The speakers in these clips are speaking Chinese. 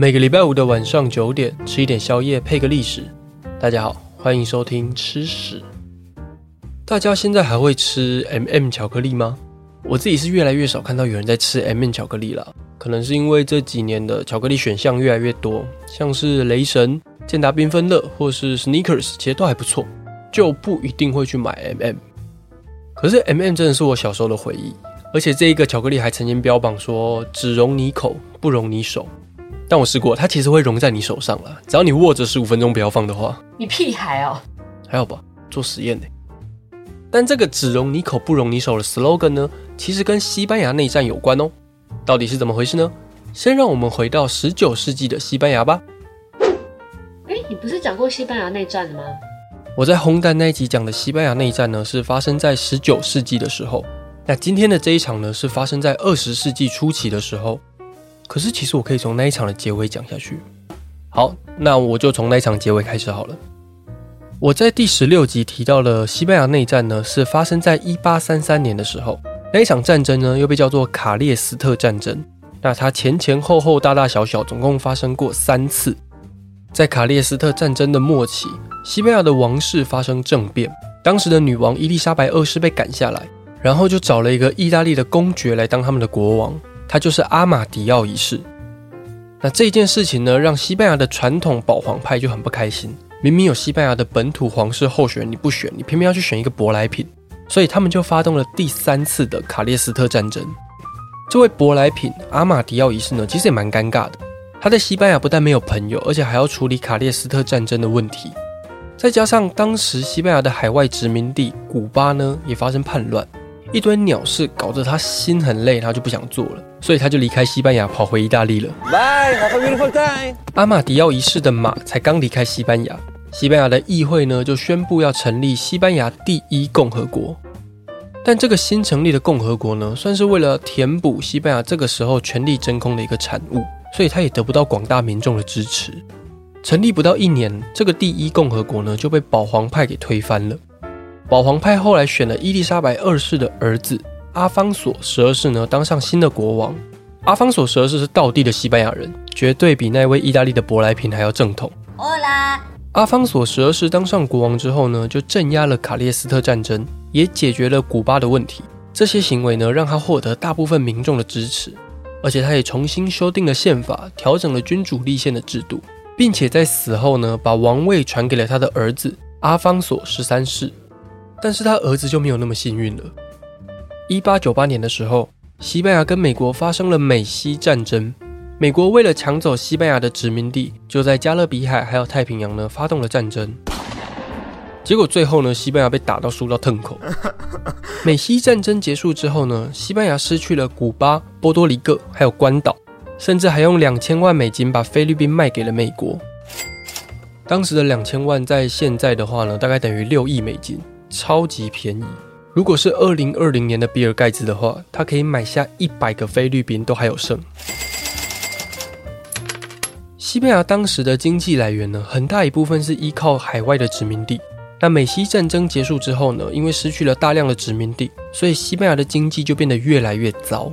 每个礼拜五的晚上九点，吃一点宵夜，配个历史。大家好，欢迎收听吃屎。大家现在还会吃 M&M 巧克力吗？我自己是越来越少看到有人在吃 M&M 巧克力了，可能是因为这几年的巧克力选项越来越多，像是雷神、健达缤纷乐或是 Snickers，其实都还不错，就不一定会去买 M&M。可是 M&M 真的是我小时候的回忆，而且这一个巧克力还曾经标榜说只溶你口，不溶你手。但我试过，它其实会融在你手上了，只要你握着十五分钟不要放的话。你屁孩哦，还好吧，做实验呢。但这个只溶你口不溶你手的 slogan 呢，其实跟西班牙内战有关哦。到底是怎么回事呢？先让我们回到十九世纪的西班牙吧。哎，你不是讲过西班牙内战的吗？我在烘蛋那一集讲的西班牙内战呢，是发生在十九世纪的时候。那今天的这一场呢，是发生在二十世纪初期的时候。可是，其实我可以从那一场的结尾讲下去。好，那我就从那一场结尾开始好了。我在第十六集提到了西班牙内战呢，是发生在一八三三年的时候。那一场战争呢，又被叫做卡列斯特战争。那它前前后后、大大小小，总共发生过三次。在卡列斯特战争的末期，西班牙的王室发生政变，当时的女王伊丽莎白二世被赶下来，然后就找了一个意大利的公爵来当他们的国王。他就是阿马迪奥一世。那这件事情呢，让西班牙的传统保皇派就很不开心。明明有西班牙的本土皇室候选人，你不选，你偏偏要去选一个舶来品，所以他们就发动了第三次的卡列斯特战争。这位舶来品阿马迪奥一世呢，其实也蛮尴尬的。他在西班牙不但没有朋友，而且还要处理卡列斯特战争的问题。再加上当时西班牙的海外殖民地古巴呢，也发生叛乱。一堆鸟事搞得他心很累，他就不想做了，所以他就离开西班牙，跑回意大利了。Bye, have a beautiful day. 阿马迪奥一世的马才刚离开西班牙，西班牙的议会呢就宣布要成立西班牙第一共和国。但这个新成立的共和国呢，算是为了填补西班牙这个时候权力真空的一个产物，所以他也得不到广大民众的支持。成立不到一年，这个第一共和国呢就被保皇派给推翻了。保皇派后来选了伊丽莎白二世的儿子阿方索十二世呢，当上新的国王。阿方索十二世是道地的西班牙人，绝对比那位意大利的舶来品还要正统。Hola 阿方索十二世当上国王之后呢，就镇压了卡列斯特战争，也解决了古巴的问题。这些行为呢，让他获得大部分民众的支持，而且他也重新修订了宪法，调整了君主立宪的制度，并且在死后呢，把王位传给了他的儿子阿方索十三世。但是他儿子就没有那么幸运了。一八九八年的时候，西班牙跟美国发生了美西战争。美国为了抢走西班牙的殖民地，就在加勒比海还有太平洋呢发动了战争。结果最后呢，西班牙被打到输到腾口。美西战争结束之后呢，西班牙失去了古巴、波多黎各还有关岛，甚至还用两千万美金把菲律宾卖给了美国。当时的两千万在现在的话呢，大概等于六亿美金。超级便宜。如果是二零二零年的比尔盖茨的话，他可以买下一百个菲律宾都还有剩。西班牙当时的经济来源呢，很大一部分是依靠海外的殖民地。那美西战争结束之后呢，因为失去了大量的殖民地，所以西班牙的经济就变得越来越糟。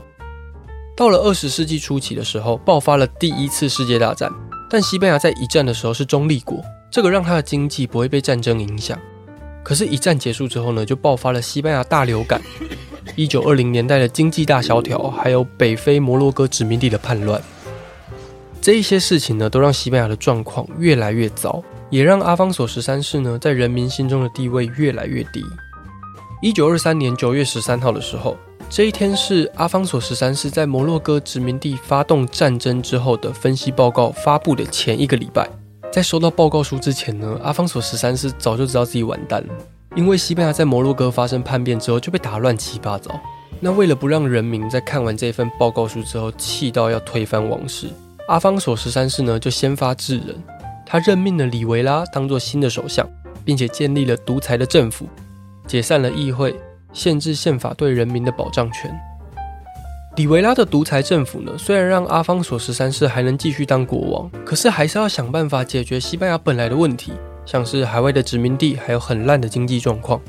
到了二十世纪初期的时候，爆发了第一次世界大战，但西班牙在一战的时候是中立国，这个让他的经济不会被战争影响。可是，一战结束之后呢，就爆发了西班牙大流感，一九二零年代的经济大萧条，还有北非摩洛哥殖民地的叛乱，这一些事情呢，都让西班牙的状况越来越糟，也让阿方索十三世呢，在人民心中的地位越来越低。一九二三年九月十三号的时候，这一天是阿方索十三世在摩洛哥殖民地发动战争之后的分析报告发布的前一个礼拜。在收到报告书之前呢，阿方索十三世早就知道自己完蛋了，因为西班牙在摩洛哥发生叛变之后就被打乱七八糟。那为了不让人民在看完这份报告书之后气到要推翻王室，阿方索十三世呢就先发制人，他任命了里维拉当做新的首相，并且建立了独裁的政府，解散了议会，限制宪法对人民的保障权。里维拉的独裁政府呢，虽然让阿方索十三世还能继续当国王，可是还是要想办法解决西班牙本来的问题，像是海外的殖民地，还有很烂的经济状况。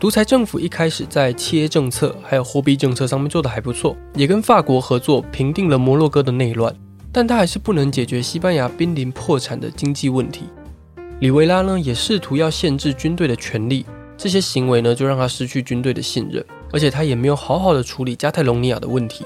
独裁政府一开始在企业政策还有货币政策上面做得还不错，也跟法国合作平定了摩洛哥的内乱。但他还是不能解决西班牙濒临破产的经济问题。里维拉呢也试图要限制军队的权力，这些行为呢就让他失去军队的信任，而且他也没有好好的处理加泰隆尼亚的问题。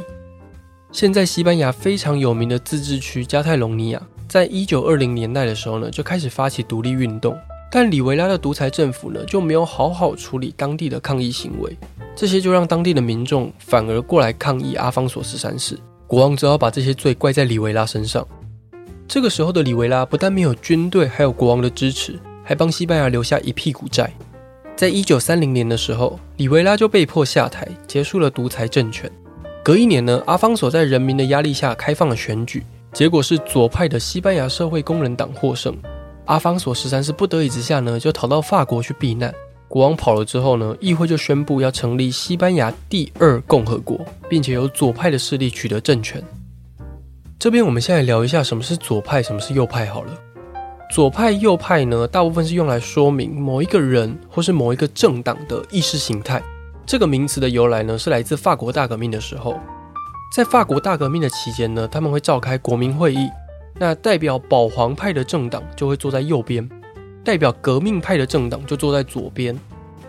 现在西班牙非常有名的自治区加泰隆尼亚，在一九二零年代的时候呢就开始发起独立运动，但里维拉的独裁政府呢就没有好好处理当地的抗议行为，这些就让当地的民众反而过来抗议阿方索十三世，国王只好把这些罪怪在里维拉身上。这个时候的里维拉不但没有军队，还有国王的支持，还帮西班牙留下一屁股债。在一九三零年的时候，里维拉就被迫下台，结束了独裁政权。隔一年呢，阿方索在人民的压力下开放了选举，结果是左派的西班牙社会工人党获胜。阿方索十三世不得已之下呢，就逃到法国去避难。国王跑了之后呢，议会就宣布要成立西班牙第二共和国，并且由左派的势力取得政权。这边我们先来聊一下什么是左派，什么是右派好了。左派、右派呢，大部分是用来说明某一个人或是某一个政党的意识形态。这个名词的由来呢，是来自法国大革命的时候。在法国大革命的期间呢，他们会召开国民会议，那代表保皇派的政党就会坐在右边，代表革命派的政党就坐在左边。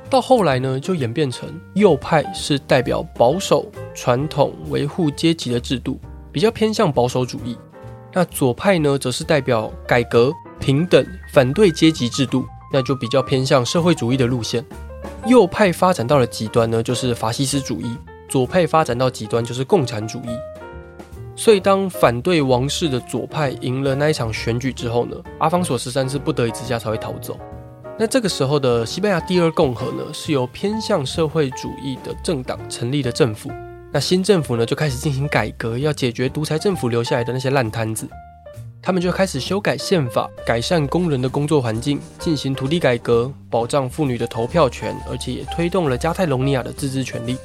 到后来呢，就演变成右派是代表保守、传统、维护阶级的制度。比较偏向保守主义，那左派呢，则是代表改革、平等、反对阶级制度，那就比较偏向社会主义的路线。右派发展到了极端呢，就是法西斯主义；左派发展到极端就是共产主义。所以，当反对王室的左派赢了那一场选举之后呢，阿方索十三世不得已之下才会逃走。那这个时候的西班牙第二共和呢，是由偏向社会主义的政党成立的政府。那新政府呢，就开始进行改革，要解决独裁政府留下来的那些烂摊子。他们就开始修改宪法，改善工人的工作环境，进行土地改革，保障妇女的投票权，而且也推动了加泰隆尼亚的自治权利。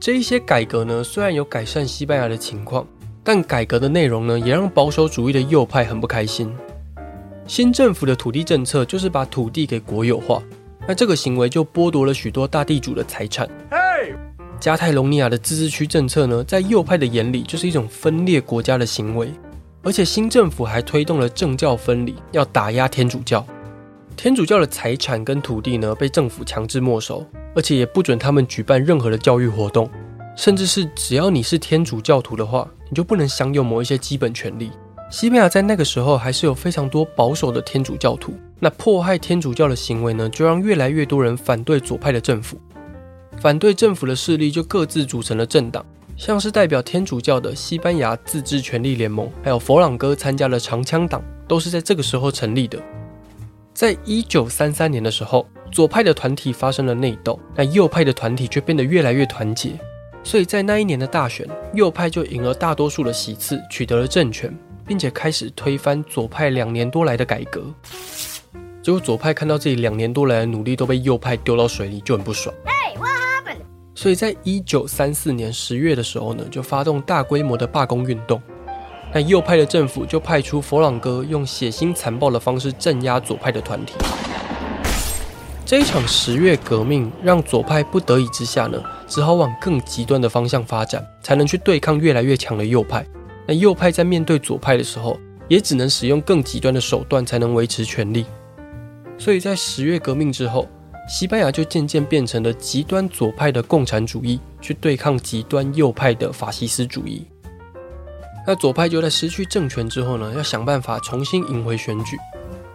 这一些改革呢，虽然有改善西班牙的情况，但改革的内容呢，也让保守主义的右派很不开心。新政府的土地政策就是把土地给国有化，那这个行为就剥夺了许多大地主的财产。加泰隆尼亚的自治区政策呢，在右派的眼里就是一种分裂国家的行为，而且新政府还推动了政教分离，要打压天主教。天主教的财产跟土地呢，被政府强制没收，而且也不准他们举办任何的教育活动，甚至是只要你是天主教徒的话，你就不能享有某一些基本权利。西班牙在那个时候还是有非常多保守的天主教徒，那迫害天主教的行为呢，就让越来越多人反对左派的政府。反对政府的势力就各自组成了政党，像是代表天主教的西班牙自治权力联盟，还有佛朗哥参加了长枪党，都是在这个时候成立的。在一九三三年的时候，左派的团体发生了内斗，那右派的团体却变得越来越团结，所以在那一年的大选，右派就赢了大多数的席次，取得了政权，并且开始推翻左派两年多来的改革。结果左派看到自己两年多来的努力都被右派丢到水里，就很不爽。所以在一九三四年十月的时候呢，就发动大规模的罢工运动。那右派的政府就派出佛朗哥用血腥残暴的方式镇压左派的团体。这一场十月革命让左派不得已之下呢，只好往更极端的方向发展，才能去对抗越来越强的右派。那右派在面对左派的时候，也只能使用更极端的手段才能维持权力。所以在十月革命之后，西班牙就渐渐变成了极端左派的共产主义，去对抗极端右派的法西斯主义。那左派就在失去政权之后呢，要想办法重新赢回选举。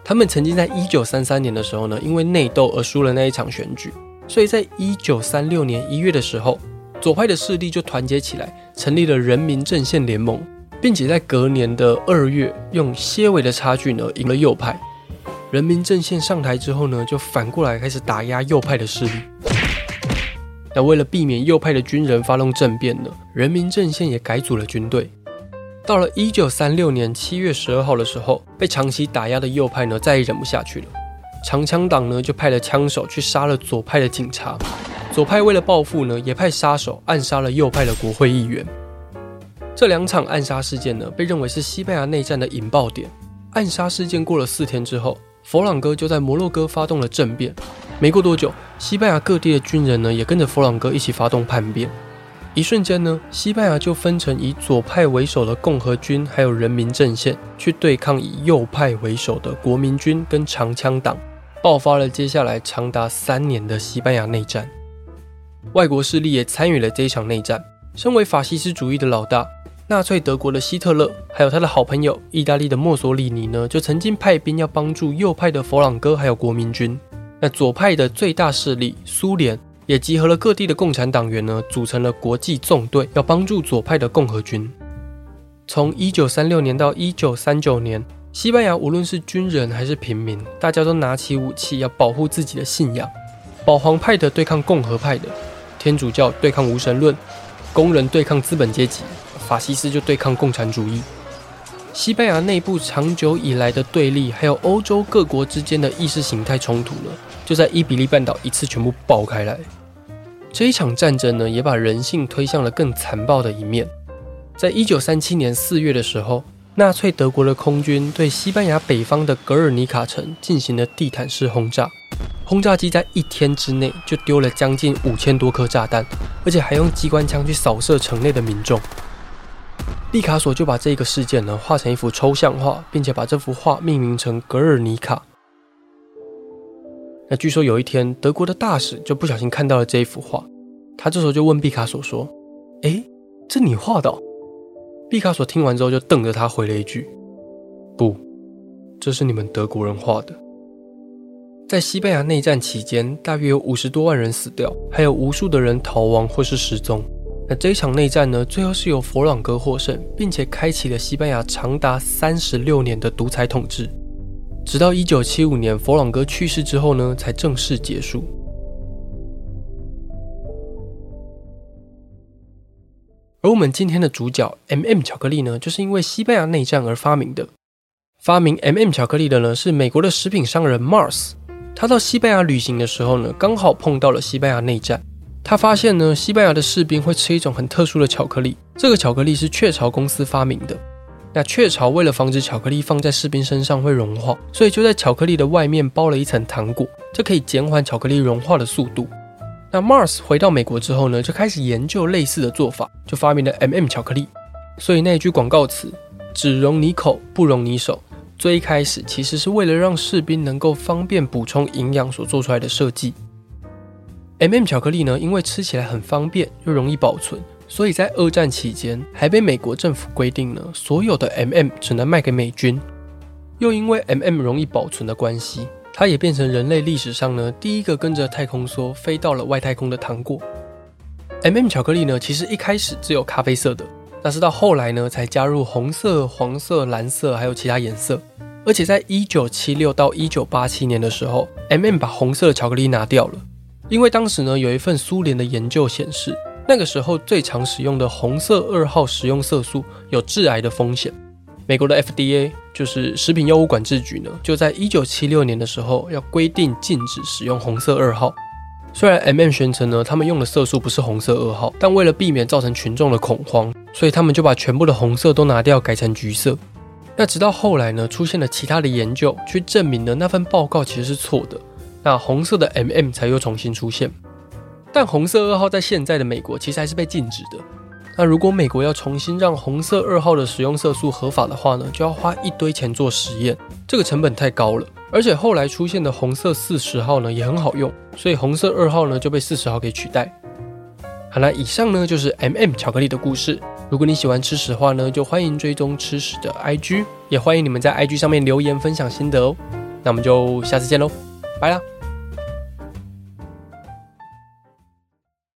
他们曾经在一九三三年的时候呢，因为内斗而输了那一场选举，所以在一九三六年一月的时候，左派的势力就团结起来，成立了人民阵线联盟，并且在隔年的二月，用些微的差距呢，赢了右派。人民阵线上台之后呢，就反过来开始打压右派的势力。那为了避免右派的军人发动政变呢，人民阵线也改组了军队。到了一九三六年七月十二号的时候，被长期打压的右派呢，再也忍不下去了。长枪党呢，就派了枪手去杀了左派的警察。左派为了报复呢，也派杀手暗杀了右派的国会议员。这两场暗杀事件呢，被认为是西班牙内战的引爆点。暗杀事件过了四天之后，佛朗哥就在摩洛哥发动了政变，没过多久，西班牙各地的军人呢也跟着佛朗哥一起发动叛变。一瞬间呢，西班牙就分成以左派为首的共和军，还有人民阵线去对抗以右派为首的国民军跟长枪党，爆发了接下来长达三年的西班牙内战。外国势力也参与了这一场内战。身为法西斯主义的老大，纳粹德国的希特勒，还有他的好朋友意大利的墨索里尼呢，就曾经派兵要帮助右派的佛朗哥还有国民军。那左派的最大势力苏联。也集合了各地的共产党员呢，组成了国际纵队，要帮助左派的共和军。从一九三六年到一九三九年，西班牙无论是军人还是平民，大家都拿起武器要保护自己的信仰。保皇派的对抗共和派的，天主教对抗无神论，工人对抗资本阶级，法西斯就对抗共产主义。西班牙内部长久以来的对立，还有欧洲各国之间的意识形态冲突呢，就在伊比利半岛一次全部爆开来。这一场战争呢，也把人性推向了更残暴的一面。在一九三七年四月的时候，纳粹德国的空军对西班牙北方的格尔尼卡城进行了地毯式轰炸，轰炸机在一天之内就丢了将近五千多颗炸弹，而且还用机关枪去扫射城内的民众。毕卡索就把这个事件呢画成一幅抽象画，并且把这幅画命名成《格尔尼卡》。那据说有一天，德国的大使就不小心看到了这一幅画，他这时候就问毕卡索说：“诶，这你画的？”毕卡索听完之后就瞪着他回了一句：“不，这是你们德国人画的。”在西班牙内战期间，大约有五十多万人死掉，还有无数的人逃亡或是失踪。那这一场内战呢，最后是由佛朗哥获胜，并且开启了西班牙长达三十六年的独裁统治。直到一九七五年佛朗哥去世之后呢，才正式结束。而我们今天的主角 M&M 巧克力呢，就是因为西班牙内战而发明的。发明 M&M 巧克力的呢，是美国的食品商人 Mars。他到西班牙旅行的时候呢，刚好碰到了西班牙内战。他发现呢，西班牙的士兵会吃一种很特殊的巧克力，这个巧克力是雀巢公司发明的。那雀巢为了防止巧克力放在士兵身上会融化，所以就在巧克力的外面包了一层糖果，这可以减缓巧克力融化的速度。那 Mars 回到美国之后呢，就开始研究类似的做法，就发明了 M&M 巧克力。所以那一句广告词“只溶你口，不溶你手”，最开始其实是为了让士兵能够方便补充营养所做出来的设计。M&M 巧克力呢，因为吃起来很方便又容易保存。所以在二战期间，还被美国政府规定呢，所有的 M&M 只能卖给美军。又因为 M&M 容易保存的关系，它也变成人类历史上呢第一个跟着太空梭飞到了外太空的糖果。M&M 巧克力呢，其实一开始只有咖啡色的，但是到后来呢，才加入红色、黄色、蓝色，还有其他颜色。而且在一九七六到一九八七年的时候，M&M 把红色的巧克力拿掉了，因为当时呢有一份苏联的研究显示。那个时候最常使用的红色二号食用色素有致癌的风险。美国的 FDA 就是食品药物管制局呢，就在一九七六年的时候要规定禁止使用红色二号。虽然 M&M 宣称呢，他们用的色素不是红色二号，但为了避免造成群众的恐慌，所以他们就把全部的红色都拿掉，改成橘色。那直到后来呢，出现了其他的研究，去证明了那份报告其实是错的，那红色的 M&M 才又重新出现。但红色二号在现在的美国其实还是被禁止的。那如果美国要重新让红色二号的使用色素合法的话呢，就要花一堆钱做实验，这个成本太高了。而且后来出现的红色四十号呢也很好用，所以红色二号呢就被四十号给取代。好，了以上呢就是 M&M 巧克力的故事。如果你喜欢吃屎的话呢，就欢迎追踪吃屎的 IG，也欢迎你们在 IG 上面留言分享心得哦。那我们就下次见喽，拜啦。